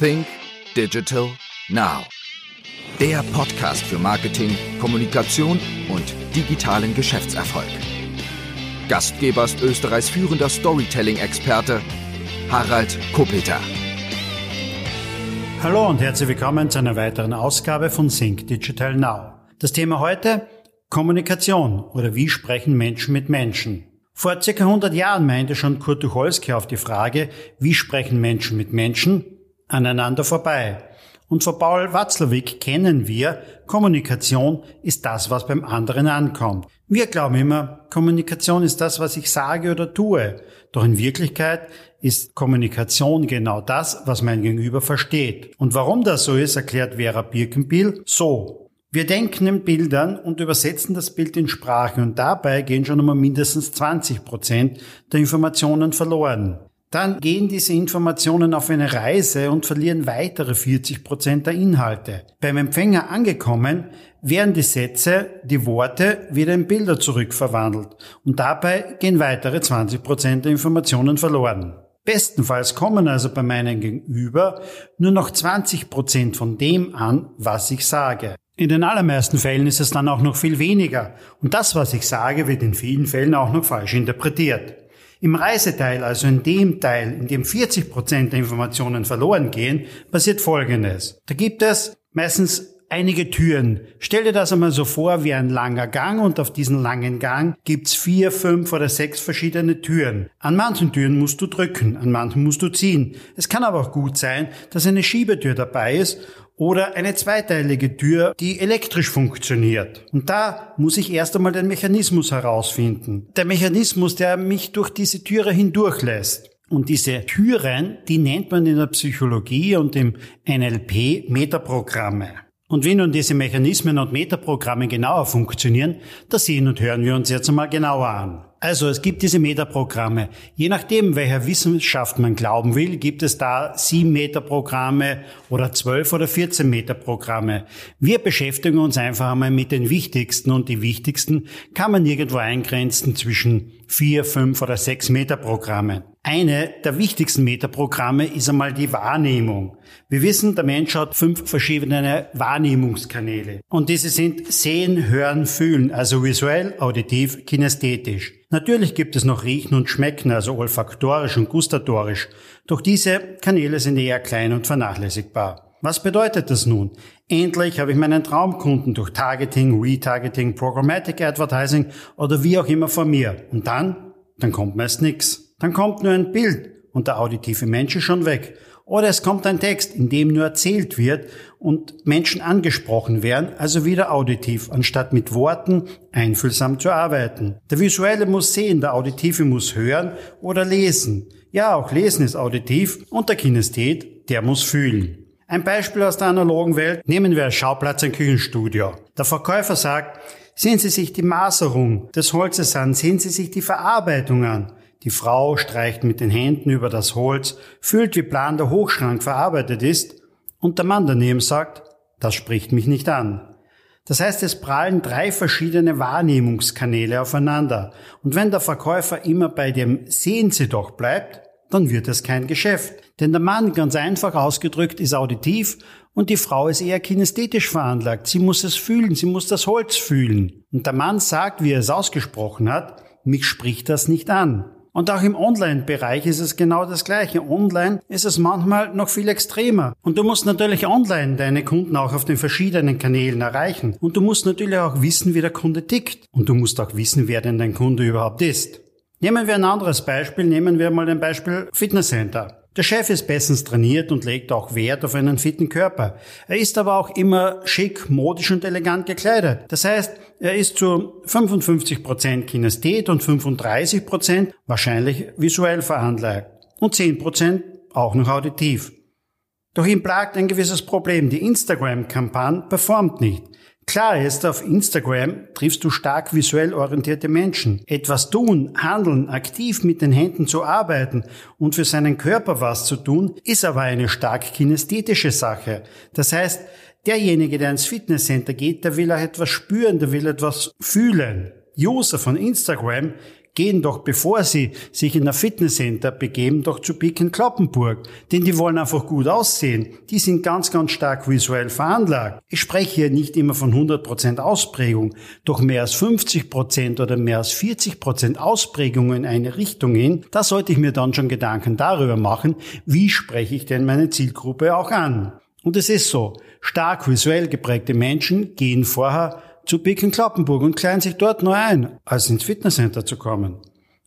Think Digital Now. Der Podcast für Marketing, Kommunikation und digitalen Geschäftserfolg. Gastgeber ist Österreichs führender Storytelling-Experte Harald Kopeter. Hallo und herzlich willkommen zu einer weiteren Ausgabe von Think Digital Now. Das Thema heute Kommunikation oder wie sprechen Menschen mit Menschen. Vor circa 100 Jahren meinte schon Kurt Tucholsky auf die Frage, wie sprechen Menschen mit Menschen, aneinander vorbei. Und von Paul Watzlawick kennen wir, Kommunikation ist das, was beim anderen ankommt. Wir glauben immer, Kommunikation ist das, was ich sage oder tue. Doch in Wirklichkeit ist Kommunikation genau das, was mein Gegenüber versteht. Und warum das so ist, erklärt Vera Birkenbiel so. Wir denken in Bildern und übersetzen das Bild in Sprache und dabei gehen schon einmal mindestens 20 Prozent der Informationen verloren. Dann gehen diese Informationen auf eine Reise und verlieren weitere 40 Prozent der Inhalte. Beim Empfänger angekommen werden die Sätze, die Worte wieder in Bilder zurückverwandelt und dabei gehen weitere 20 Prozent der Informationen verloren. Bestenfalls kommen also bei meinem Gegenüber nur noch 20 Prozent von dem an, was ich sage. In den allermeisten Fällen ist es dann auch noch viel weniger und das, was ich sage, wird in vielen Fällen auch noch falsch interpretiert. Im Reiseteil, also in dem Teil, in dem 40 Prozent der Informationen verloren gehen, passiert Folgendes. Da gibt es meistens einige Türen. Stell dir das einmal so vor wie ein langer Gang und auf diesen langen Gang gibt's vier, fünf oder sechs verschiedene Türen. An manchen Türen musst du drücken, an manchen musst du ziehen. Es kann aber auch gut sein, dass eine Schiebetür dabei ist oder eine zweiteilige Tür, die elektrisch funktioniert. Und da muss ich erst einmal den Mechanismus herausfinden. Der Mechanismus, der mich durch diese Türe hindurchlässt. Und diese Türen, die nennt man in der Psychologie und im NLP Metaprogramme. Und wie nun diese Mechanismen und Metaprogramme genauer funktionieren, das sehen und hören wir uns jetzt einmal genauer an. Also es gibt diese Metaprogramme. Je nachdem, welcher Wissenschaft man glauben will, gibt es da sieben Metaprogramme oder zwölf oder vierzehn Metaprogramme. Wir beschäftigen uns einfach einmal mit den wichtigsten und die wichtigsten kann man irgendwo eingrenzen zwischen vier, fünf oder sechs Metaprogramme. Eine der wichtigsten Metaprogramme ist einmal die Wahrnehmung. Wir wissen, der Mensch hat fünf verschiedene Wahrnehmungskanäle. Und diese sind Sehen, Hören, Fühlen, also visuell, auditiv, kinästhetisch. Natürlich gibt es noch Riechen und Schmecken, also olfaktorisch und gustatorisch. Doch diese Kanäle sind eher klein und vernachlässigbar. Was bedeutet das nun? Endlich habe ich meinen Traumkunden durch Targeting, Retargeting, Programmatic Advertising oder wie auch immer vor mir. Und dann? Dann kommt meist nichts. Dann kommt nur ein Bild und der auditive Mensch ist schon weg. Oder es kommt ein Text, in dem nur erzählt wird und Menschen angesprochen werden, also wieder auditiv, anstatt mit Worten einfühlsam zu arbeiten. Der Visuelle muss sehen, der Auditive muss hören oder lesen. Ja, auch Lesen ist auditiv und der Kinesthet, der muss fühlen. Ein Beispiel aus der analogen Welt nehmen wir als Schauplatz ein Küchenstudio. Der Verkäufer sagt, sehen Sie sich die Maserung des Holzes an, sehen Sie sich die Verarbeitung an. Die Frau streicht mit den Händen über das Holz, fühlt, wie plan der Hochschrank verarbeitet ist, und der Mann daneben sagt, das spricht mich nicht an. Das heißt, es prallen drei verschiedene Wahrnehmungskanäle aufeinander. Und wenn der Verkäufer immer bei dem Sehen Sie doch bleibt, dann wird es kein Geschäft. Denn der Mann, ganz einfach ausgedrückt, ist auditiv und die Frau ist eher kinästhetisch veranlagt. Sie muss es fühlen, sie muss das Holz fühlen. Und der Mann sagt, wie er es ausgesprochen hat, mich spricht das nicht an. Und auch im Online-Bereich ist es genau das Gleiche. Online ist es manchmal noch viel extremer. Und du musst natürlich online deine Kunden auch auf den verschiedenen Kanälen erreichen. Und du musst natürlich auch wissen, wie der Kunde tickt. Und du musst auch wissen, wer denn dein Kunde überhaupt ist. Nehmen wir ein anderes Beispiel. Nehmen wir mal ein Beispiel Fitnesscenter. Der Chef ist bestens trainiert und legt auch Wert auf einen fitten Körper. Er ist aber auch immer schick, modisch und elegant gekleidet. Das heißt, er ist zu 55 Prozent Kinesthet und 35 Prozent wahrscheinlich visuell veranlagt und 10 Prozent auch noch auditiv. Doch ihm plagt ein gewisses Problem. Die Instagram-Kampagne performt nicht. Klar ist, auf Instagram triffst du stark visuell orientierte Menschen. Etwas tun, handeln, aktiv mit den Händen zu arbeiten und für seinen Körper was zu tun, ist aber eine stark kinästhetische Sache. Das heißt, derjenige, der ins Fitnesscenter geht, der will auch etwas spüren, der will etwas fühlen. User von Instagram gehen doch, bevor sie sich in ein Fitnesscenter begeben, doch zu Piken Kloppenburg. Denn die wollen einfach gut aussehen. Die sind ganz, ganz stark visuell veranlagt. Ich spreche hier nicht immer von 100% Ausprägung, doch mehr als 50% oder mehr als 40% Ausprägung in eine Richtung hin, da sollte ich mir dann schon Gedanken darüber machen, wie spreche ich denn meine Zielgruppe auch an. Und es ist so, stark visuell geprägte Menschen gehen vorher zu Piken Kloppenburg und kleiden sich dort neu ein, als ins Fitnesscenter zu kommen.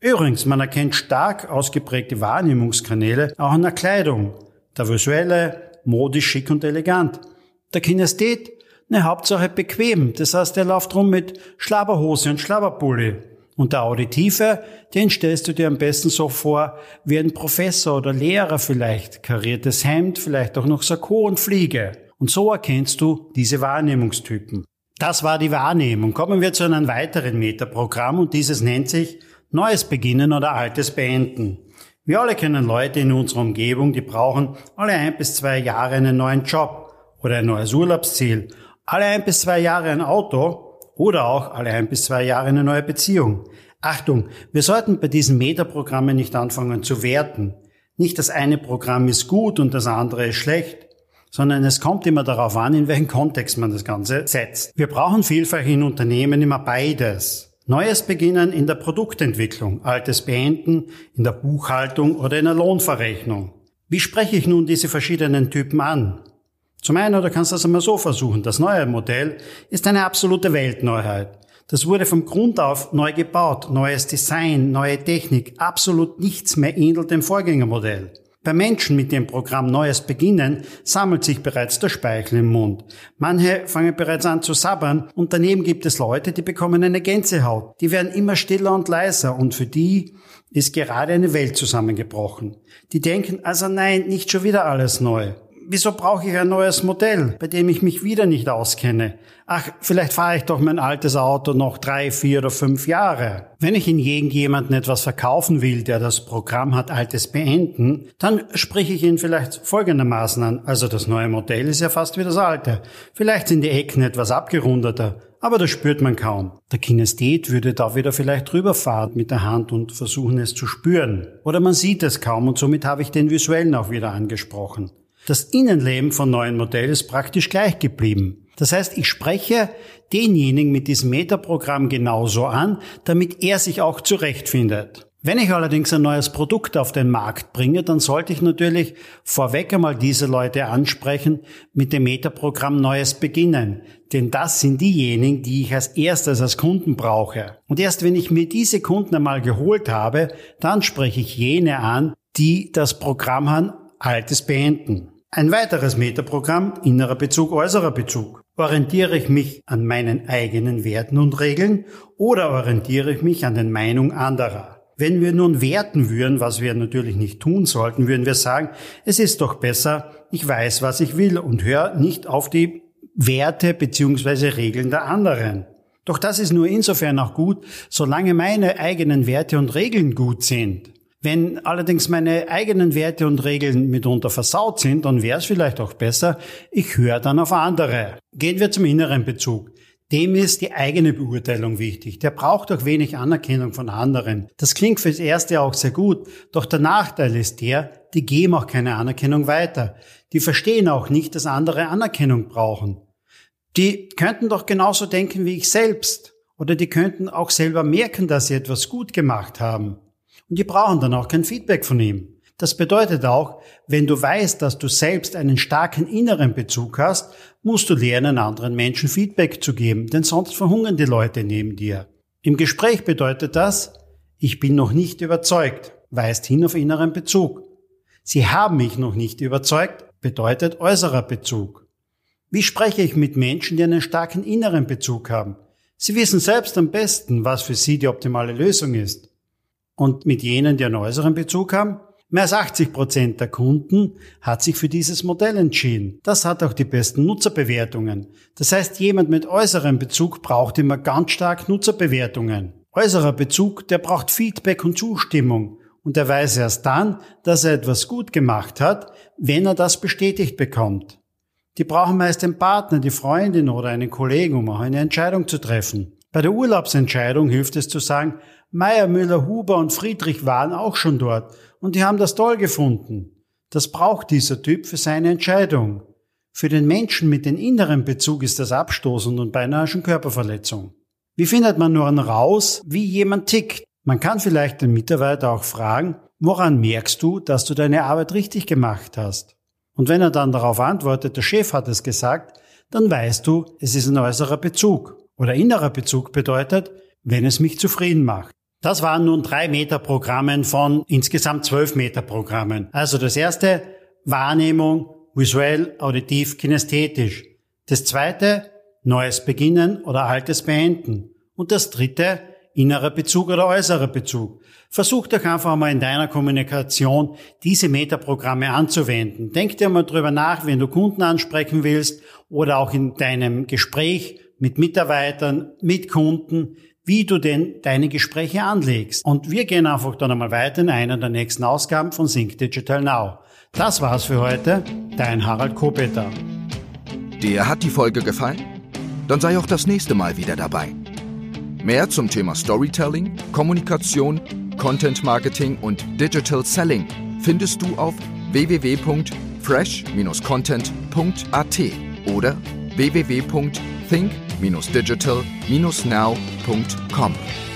Übrigens, man erkennt stark ausgeprägte Wahrnehmungskanäle auch an der Kleidung. Der visuelle, modisch, schick und elegant. Der Kinesthet, ne Hauptsache bequem. Das heißt, er läuft rum mit Schlabberhose und Schlabberpulli. Und der Auditive, den stellst du dir am besten so vor wie ein Professor oder Lehrer vielleicht, kariertes Hemd, vielleicht auch noch Sakko und Fliege. Und so erkennst du diese Wahrnehmungstypen. Das war die Wahrnehmung. Kommen wir zu einem weiteren Metaprogramm und dieses nennt sich Neues beginnen oder Altes beenden. Wir alle kennen Leute in unserer Umgebung, die brauchen alle ein bis zwei Jahre einen neuen Job oder ein neues Urlaubsziel, alle ein bis zwei Jahre ein Auto oder auch alle ein bis zwei Jahre eine neue Beziehung. Achtung, wir sollten bei diesen Metaprogrammen nicht anfangen zu werten. Nicht das eine Programm ist gut und das andere ist schlecht sondern es kommt immer darauf an, in welchen Kontext man das Ganze setzt. Wir brauchen vielfach in Unternehmen immer beides. Neues beginnen in der Produktentwicklung, altes beenden in der Buchhaltung oder in der Lohnverrechnung. Wie spreche ich nun diese verschiedenen Typen an? Zum einen, du kannst das einmal so versuchen, das neue Modell ist eine absolute Weltneuheit. Das wurde vom Grund auf neu gebaut, neues Design, neue Technik, absolut nichts mehr ähnelt dem Vorgängermodell. Bei Menschen mit dem Programm Neues beginnen sammelt sich bereits der Speichel im Mund. Manche fangen bereits an zu sabbern und daneben gibt es Leute, die bekommen eine Gänsehaut. Die werden immer stiller und leiser und für die ist gerade eine Welt zusammengebrochen. Die denken also nein, nicht schon wieder alles neu. Wieso brauche ich ein neues Modell, bei dem ich mich wieder nicht auskenne? Ach, vielleicht fahre ich doch mein altes Auto noch drei, vier oder fünf Jahre. Wenn ich hingegen jemanden etwas verkaufen will, der das Programm hat Altes beenden, dann spreche ich ihn vielleicht folgendermaßen an. Also das neue Modell ist ja fast wie das alte. Vielleicht sind die Ecken etwas abgerundeter, aber das spürt man kaum. Der Kinesthet würde da wieder vielleicht drüberfahren mit der Hand und versuchen es zu spüren. Oder man sieht es kaum und somit habe ich den visuellen auch wieder angesprochen. Das Innenleben von neuen Modell ist praktisch gleich geblieben. Das heißt, ich spreche denjenigen mit diesem Metaprogramm genauso an, damit er sich auch zurechtfindet. Wenn ich allerdings ein neues Produkt auf den Markt bringe, dann sollte ich natürlich vorweg einmal diese Leute ansprechen mit dem Metaprogramm Neues beginnen. Denn das sind diejenigen, die ich als erstes als Kunden brauche. Und erst wenn ich mir diese Kunden einmal geholt habe, dann spreche ich jene an, die das Programm haben, Altes beenden. Ein weiteres Metaprogramm, innerer Bezug, äußerer Bezug. Orientiere ich mich an meinen eigenen Werten und Regeln oder orientiere ich mich an den Meinungen anderer? Wenn wir nun werten würden, was wir natürlich nicht tun sollten, würden wir sagen, es ist doch besser, ich weiß, was ich will und höre nicht auf die Werte bzw. Regeln der anderen. Doch das ist nur insofern auch gut, solange meine eigenen Werte und Regeln gut sind. Wenn allerdings meine eigenen Werte und Regeln mitunter versaut sind, dann wäre es vielleicht auch besser, ich höre dann auf andere. Gehen wir zum inneren Bezug. Dem ist die eigene Beurteilung wichtig. Der braucht auch wenig Anerkennung von anderen. Das klingt fürs Erste auch sehr gut, doch der Nachteil ist der, die geben auch keine Anerkennung weiter. Die verstehen auch nicht, dass andere Anerkennung brauchen. Die könnten doch genauso denken wie ich selbst. Oder die könnten auch selber merken, dass sie etwas gut gemacht haben. Und die brauchen dann auch kein Feedback von ihm. Das bedeutet auch, wenn du weißt, dass du selbst einen starken inneren Bezug hast, musst du lernen, anderen Menschen Feedback zu geben, denn sonst verhungern die Leute neben dir. Im Gespräch bedeutet das, ich bin noch nicht überzeugt, weist hin auf inneren Bezug. Sie haben mich noch nicht überzeugt, bedeutet äußerer Bezug. Wie spreche ich mit Menschen, die einen starken inneren Bezug haben? Sie wissen selbst am besten, was für sie die optimale Lösung ist und mit jenen, die einen äußeren Bezug haben. Mehr als 80 Prozent der Kunden hat sich für dieses Modell entschieden. Das hat auch die besten Nutzerbewertungen. Das heißt, jemand mit äußerem Bezug braucht immer ganz stark Nutzerbewertungen. Äußerer Bezug, der braucht Feedback und Zustimmung. Und er weiß erst dann, dass er etwas gut gemacht hat, wenn er das bestätigt bekommt. Die brauchen meist den Partner, die Freundin oder einen Kollegen, um auch eine Entscheidung zu treffen. Bei der Urlaubsentscheidung hilft es zu sagen, Meier, Müller, Huber und Friedrich waren auch schon dort und die haben das toll gefunden. Das braucht dieser Typ für seine Entscheidung. Für den Menschen mit dem inneren Bezug ist das abstoßend und beinahe schon Körperverletzung. Wie findet man nur raus, wie jemand tickt? Man kann vielleicht den Mitarbeiter auch fragen, woran merkst du, dass du deine Arbeit richtig gemacht hast? Und wenn er dann darauf antwortet, der Chef hat es gesagt, dann weißt du, es ist ein äußerer Bezug. Oder innerer Bezug bedeutet, wenn es mich zufrieden macht. Das waren nun drei Meter-Programmen von insgesamt zwölf Meter-Programmen. Also das erste, Wahrnehmung, visuell, auditiv, kinesthetisch. Das zweite, neues Beginnen oder altes Beenden. Und das dritte, innerer Bezug oder äußerer Bezug. Versuch doch einfach mal in deiner Kommunikation diese Metaprogramme anzuwenden. Denk dir mal drüber nach, wenn du Kunden ansprechen willst oder auch in deinem Gespräch mit Mitarbeitern, mit Kunden, wie du denn deine Gespräche anlegst. Und wir gehen einfach dann einmal weiter in einer der nächsten Ausgaben von Sync Digital Now. Das war's für heute. Dein Harald Kopeter. Dir hat die Folge gefallen? Dann sei auch das nächste Mal wieder dabei. Mehr zum Thema Storytelling, Kommunikation, Content Marketing und Digital Selling findest du auf www.fresh-content.at oder www.think-digital-now.com.